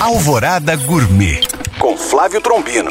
Alvorada Gourmet com Flávio Trombino.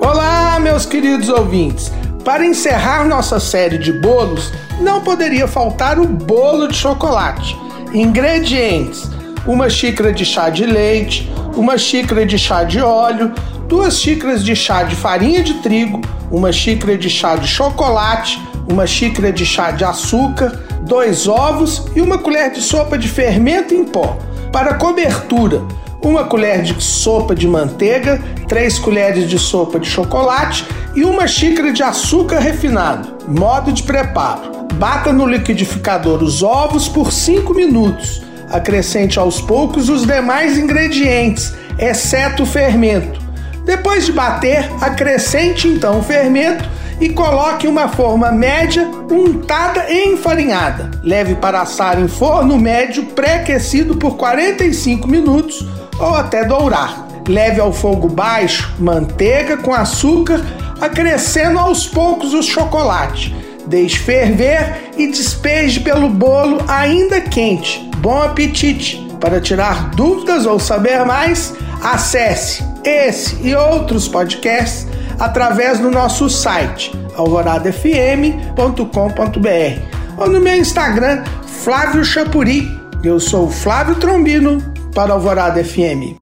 Olá, meus queridos ouvintes. Para encerrar nossa série de bolos, não poderia faltar o bolo de chocolate. Ingredientes: uma xícara de chá de leite, uma xícara de chá de óleo, duas xícaras de chá de farinha de trigo, uma xícara de chá de chocolate, uma xícara de chá de açúcar, dois ovos e uma colher de sopa de fermento em pó. Para cobertura, uma colher de sopa de manteiga, três colheres de sopa de chocolate e uma xícara de açúcar refinado. Modo de preparo: bata no liquidificador os ovos por 5 minutos. Acrescente aos poucos os demais ingredientes, exceto o fermento. Depois de bater, acrescente então o fermento e coloque uma forma média untada e enfarinhada. Leve para assar em forno médio pré-aquecido por 45 minutos ou até dourar. Leve ao fogo baixo manteiga com açúcar, acrescendo aos poucos o chocolate. Deixe ferver e despeje pelo bolo ainda quente. Bom apetite! Para tirar dúvidas ou saber mais, acesse esse e outros podcasts através do nosso site alvoradafm.com.br ou no meu Instagram Flávio Chapuri. Eu sou Flávio Trombino para Alvorada FM.